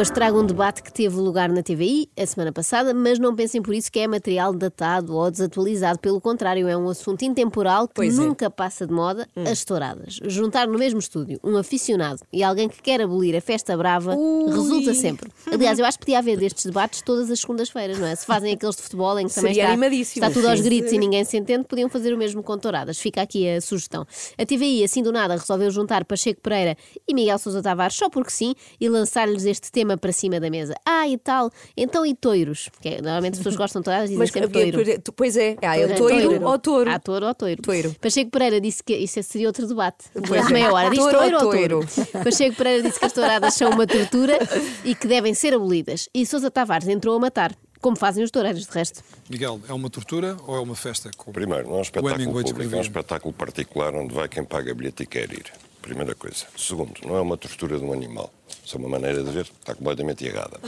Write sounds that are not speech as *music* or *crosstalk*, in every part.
hoje trago um debate que teve lugar na TVI a semana passada, mas não pensem por isso que é material datado ou desatualizado. Pelo contrário, é um assunto intemporal que Pois é. nunca passa de moda, as touradas. Juntar no mesmo estúdio um aficionado e alguém que quer abolir a festa brava Ui. resulta sempre. Aliás, eu acho que podia haver destes debates todas as segundas-feiras, não é? Se fazem aqueles de futebol em que também Seria está, está tudo aos Sim. gritos e ninguém se entende, podiam fazer o mesmo com touradas. Fica aqui a sugestão. A TVI, assim do nada, resolveu juntar Pacheco Pereira e Miguel Sousa Tavares só porque sim e lançar-lhes este tema para cima da mesa. Ah, e tal, então e toiros? Porque é, normalmente as pessoas *laughs* gostam e dizem Mas, sempre toiro. pois é, ah, é Toiro. toiro ou touro. Há touro ou toiro. Toiro. Pacheco Pereira disse que isso seria outro debate. É. meia hora. Diz toiro ou? *laughs* Pacheco Pereira disse que as touradas são uma tortura e que devem ser abolidas. E Sousa Tavares entrou a matar, como fazem os toureiros, de resto. Miguel, é uma tortura ou é uma festa? Como Primeiro, não é um o espetáculo público, é um espetáculo particular onde vai quem paga bilhete e quer ir. Primeira coisa. Segundo, não é uma tortura de um animal. Isso é uma maneira de ver, está completamente errada.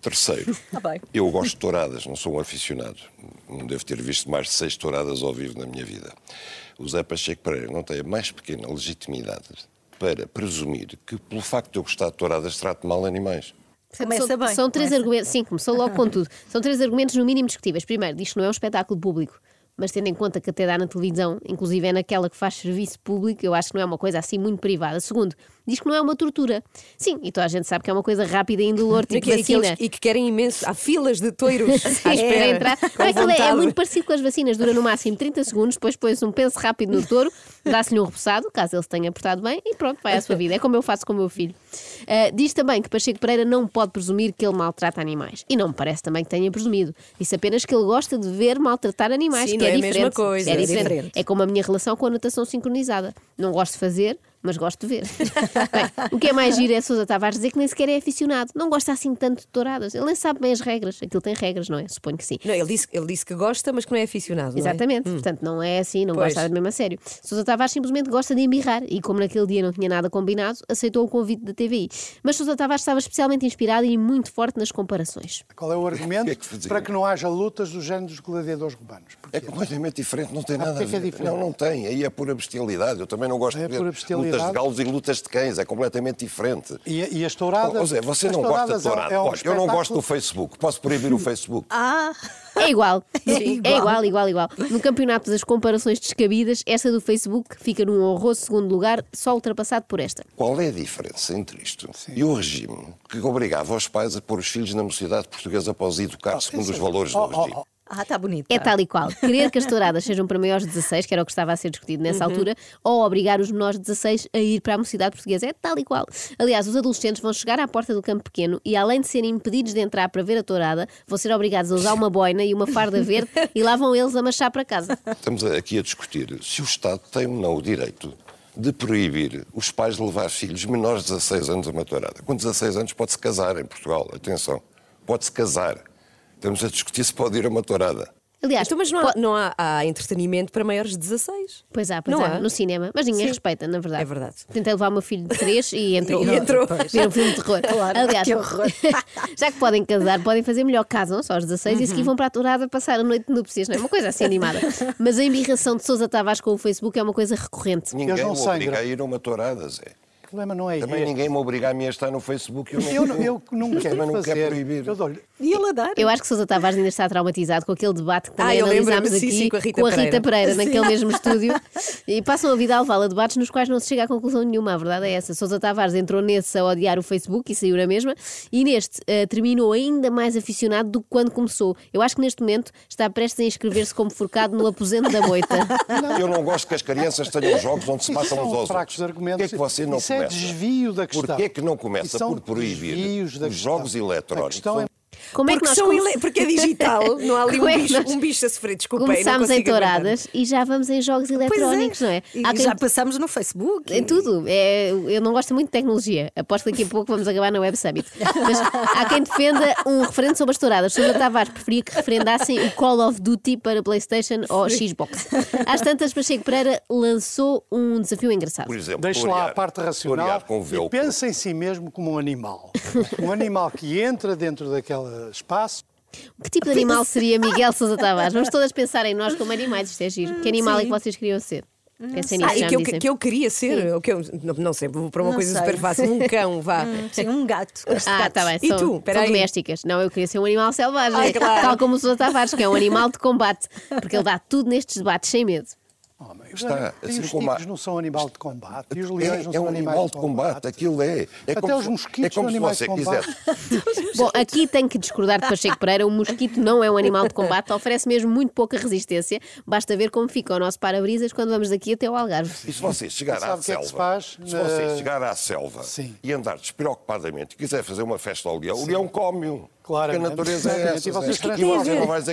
Terceiro, bem. eu gosto de touradas, não sou um aficionado. Não devo ter visto mais de seis touradas ao vivo na minha vida. O Zé Pacheco Pereira não tem a mais pequena legitimidade para presumir que, pelo facto de eu gostar de touradas, trate mal animais. Começa são, bem, São três começa. argumentos. Sim, começou logo com tudo. São três argumentos, no mínimo, discutíveis. Primeiro, diz que não é um espetáculo público. Mas tendo em conta que até dá na televisão, inclusive é naquela que faz serviço público, eu acho que não é uma coisa assim muito privada. Segundo, diz que não é uma tortura. Sim, e toda a gente sabe que é uma coisa rápida e indolor, *laughs* tipo e que vacina. eles- e que querem imenso. Há filas de toiros *laughs* à espera. entrar. Não, aquilo é, é muito parecido com as vacinas, dura no máximo 30 segundos, depois põe-se um penso rápido no touro, dá-se-lhe um repousado, caso ele se tenha portado bem, e pronto, vai à sua vida. É como eu faço com o meu filho. Ah, diz também que Pacheco Pereira não pode presumir que ele maltrata animais. E não me parece também que tenha presumido. Disse apenas que ele gosta de ver maltratar animais, Sim, que é, é a diferente. mesma coisa, é é diferente. diferente. É como a minha relação com a natação sincronizada. Não gosto de fazer, mas gosto de ver. *laughs* Bem, o que é mais giro é Sousa Tavares dizer que nem sequer é aficionado. Não gosta assim tanto de touradas. Ele nem sabe bem as regras. Aquilo tem regras, não é? Suponho que sim. Não, ele, disse, ele disse que gosta, mas que não é aficionado. não é? Exatamente, portanto não é assim, não Pois. gosta mesmo a sério. Sousa Tavares simplesmente gosta de embirrar e, como naquele dia não tinha nada combinado, aceitou o convite da TVI. Mas Sousa Tavares estava especialmente inspirado e muito forte nas comparações. Qual é o argumento que é que para que não haja lutas do género dos gladiadores romanos? Porquê? É completamente diferente, não tem nada porque é a que é ver. diferente? não, não tem. Aí é pura bestialidade. Eu também não gosto É de ver pura lutas de galos e lutas de cães. É completamente diferente. E, e as touradas? Zé, você não gosta de touradas é um- tourada. é um Olha, eu não gosto do Facebook. Posso proibir o Facebook? *laughs* É igual. Sim. *laughs* É igual, igual, igual. No campeonato das comparações descabidas, esta do Facebook fica num honroso segundo lugar, só ultrapassado por esta. Qual é a diferença entre isto e o regime que obrigava os pais a pôr os filhos na mocidade portuguesa após educar segundo os valores Oh, do oh, regime? oh. Ah, está bonito. É tal e qual. Querer que as touradas sejam para maiores de 16, que era o que estava a ser discutido nessa altura, ou obrigar os menores de 16 a ir para a mocidade portuguesa. É tal e qual. Aliás, os adolescentes vão chegar à porta do campo pequeno e, além de serem impedidos de entrar para ver a tourada, vão ser obrigados a usar uma boina e uma farda verde e lá vão eles a marchar para casa. Estamos aqui a discutir se o Estado tem ou não o direito de proibir os pais de levar filhos menores de 16 anos a uma tourada. Com 16 anos pode-se casar em Portugal, atenção, pode-se casar. Estamos a discutir se pode ir a uma tourada. Aliás, Então, mas não, há, po- não há, há entretenimento para maiores de 16. Pois há, pois Não há, há? no cinema, mas ninguém Sim. respeita, na verdade. É verdade. Tentei levar o meu filho de 3 e *laughs* entrou. E entrou. Ver um filme de terror. *laughs* Claro, Aliás, que horror. *laughs* já que podem casar, podem fazer melhor, casam só aos 16 e a seguir vão para a tourada passar a noite de núpcias, não é? Uma coisa assim animada. Mas a embirração de Sousa Tavares com o Facebook é uma coisa recorrente. Ninguém não me sangram. obriga a ir a uma tourada, Zé. O problema não é Também este. ninguém me obriga a mim a estar no Facebook. Eu não, Eu, não- eu não quero não fazer. quero proibir. Eu dou-lhe- E ele a dar. Eu acho que Sousa Tavares ainda está traumatizado com aquele debate que também Ah, analisámos lembro-me, sim, aqui sim, com a Rita Pereira. Pereira, naquele mesmo *laughs* estúdio. E passam a vida a levá-la a debates nos quais não se chega a conclusão nenhuma. A verdade é essa. Sousa Tavares entrou nesse a odiar o Facebook e saiu na mesma. E neste eh, terminou ainda mais aficionado do que quando começou. Eu acho que neste momento está prestes a inscrever-se como forcado no aposento da moita. Eu não gosto que as crianças tenham jogos onde se matam uns aos fracos outros. argumentos. Porquê é que você não Isso é começa? desvio da questão. Porquê é que não começa por proibir os jogos eletrónicos? É- Como é que Porque, nós come- porque é digital, *laughs* não há ali um é bicho, nós um bicho a sofrer. Desculpem, Começámos não em touradas e já vamos em jogos eletrónicos, não é? E quem- já passamos no Facebook. Em tudo. É, eu não gosto muito de tecnologia. Aposto que daqui a pouco vamos acabar na Web Summit. Mas há quem defenda um referendo sobre as touradas. Sousa Tavares preferia que referendassem o Call of Duty para PlayStation ou Xbox. Às tantas, Pacheco Pereira lançou um desafio engraçado. Por exemplo, Deixe lá a parte racional e pense em si mesmo como um animal. Um animal que entra dentro daquele espaço Que tipo de animal *laughs* seria Miguel Sousa Tavares? Vamos todas pensar em nós como animais. Isto é giro. Que animal é que vocês queriam ser? Pensem nisso, Ah, e que eu, dizem. que eu queria ser, que eu, não, não sei, vou para uma Não coisa sei. super fácil, um *laughs* cão, vá. Sim, um gato. Ah, tá bem. E são, tu? são domésticas. Não, eu queria ser um animal selvagem. Ai, claro. Tal como o Sousa Tavares, que é um animal de combate. Porque ele dá tudo nestes debates sem medo. Homem, Está, assim os como tigres não são animal de combate. E os leões não É, é são um animais animal de combate, aquilo é. é Até como os se- mosquitos é como são se animais você de combate. quisesse. *laughs* Bom, aqui tenho que discordar de Pacheco Pereira. O mosquito não é um animal de combate, oferece mesmo muito pouca resistência. Basta ver como fica o nosso para-brisas quando vamos daqui até ao Algarve. E se você chegar à o que é que se selva, faz se na- você chegar à selva Sim. e andar despreocupadamente e quiser fazer uma festa ao leão, o leão come-o. Claramente. Porque a natureza é essa. E vocês transportam- e vocês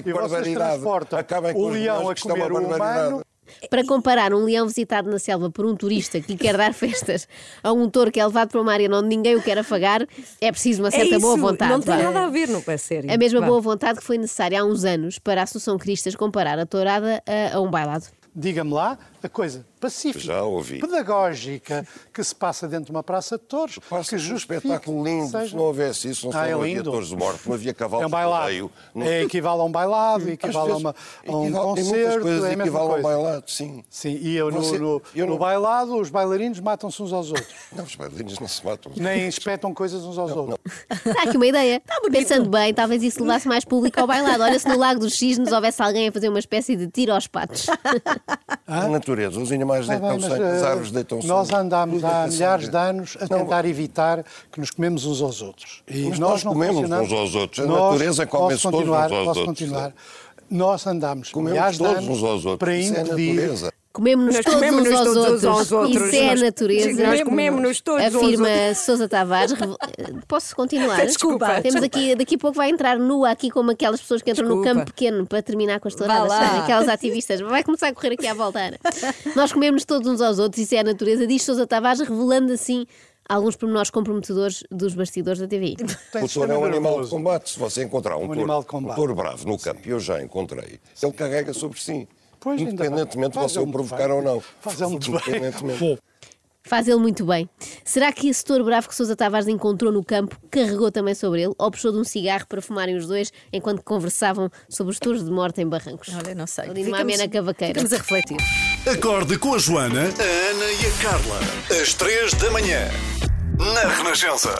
Acabem o leão a é comer o barbaridade. humano. Para comparar um leão visitado na selva por um turista que lhe quer dar festas a um touro que é levado para uma área onde ninguém o quer afagar, é preciso uma É certa isso, boa vontade. não tem vá. nada a ver, não é sério. A mesma Vá. boa vontade que foi necessária há uns anos para a Associação Cristas comparar a tourada a, a um bailado. Diga-me lá a coisa pacífica, Já ouvi. pedagógica que se passa dentro de uma praça de touros. Que um espetáculo lindo. seja- Se não houvesse isso, não, Ah, é não havia touros de morte, não havia cavalos É um de bailado. Não- É equivale a um bailado, equivale a, uma, a um equivale- concerto, coisas é a mesma equivale a um coisa. bailado, sim. Sim, e eu, no, Você- no, eu no não- bailado os bailarinos matam-se uns aos outros. *laughs* Não, os bailarinos não se matam. Nem espetam coisas uns aos outros. *laughs* Está aqui uma ideia. Pensando bem, talvez isso levasse mais público ao bailado. Olha, se no Lago dos Cisnes houvesse alguém a fazer uma espécie de tiro aos patos. *laughs* A natureza, os animais Está deitam bem, sangue, as eh, árvores deitam sangue. Nós andámos há deita milhares de anos a tentar evitar que nos comemos uns aos outros. E Mas nós não comemos uns aos outros. A Nós- natureza come-se posso todos uns aos posso outros. continuar. Nós andámos Comemos milhares de anos uns aos outros. para Isso é a impedir natureza. Comemos-nos todos comemos-nos uns aos todos uns outros. aos outros. Isso é a natureza. Nós comemos-nos todos Afirma Sousa Tavares. Revel- Posso continuar? Desculpa, Temos desculpa. aqui, daqui a pouco vai entrar nua aqui como aquelas pessoas que entram no Desculpa. campo pequeno para terminar com as touradas. Aquelas ativistas. Vai começar a correr aqui à volta, Ana. Nós comemos todos uns aos outros. Isso é a natureza. Diz Sousa Tavares, revelando assim alguns pormenores comprometedores dos bastidores da TVI. O touro é um animal de combate. Se você encontrar um, touro, um touro bravo no campo, e eu já encontrei, ele carrega sobre si. Pois, independentemente de você o provocar bem. ou não. Faz ele muito bem. Independentemente. Faz ele muito bem. Será que esse touro bravo que Sousa Tavares encontrou no campo carregou também sobre ele ou puxou de um cigarro para fumarem os dois enquanto conversavam sobre os touros de morte em barrancos? Olha, não sei. Ali numa amena cavaqueira. ficamos a refletir. Acorde com a Joana, a Ana e a Carla. Às três da manhã. Na Renascença.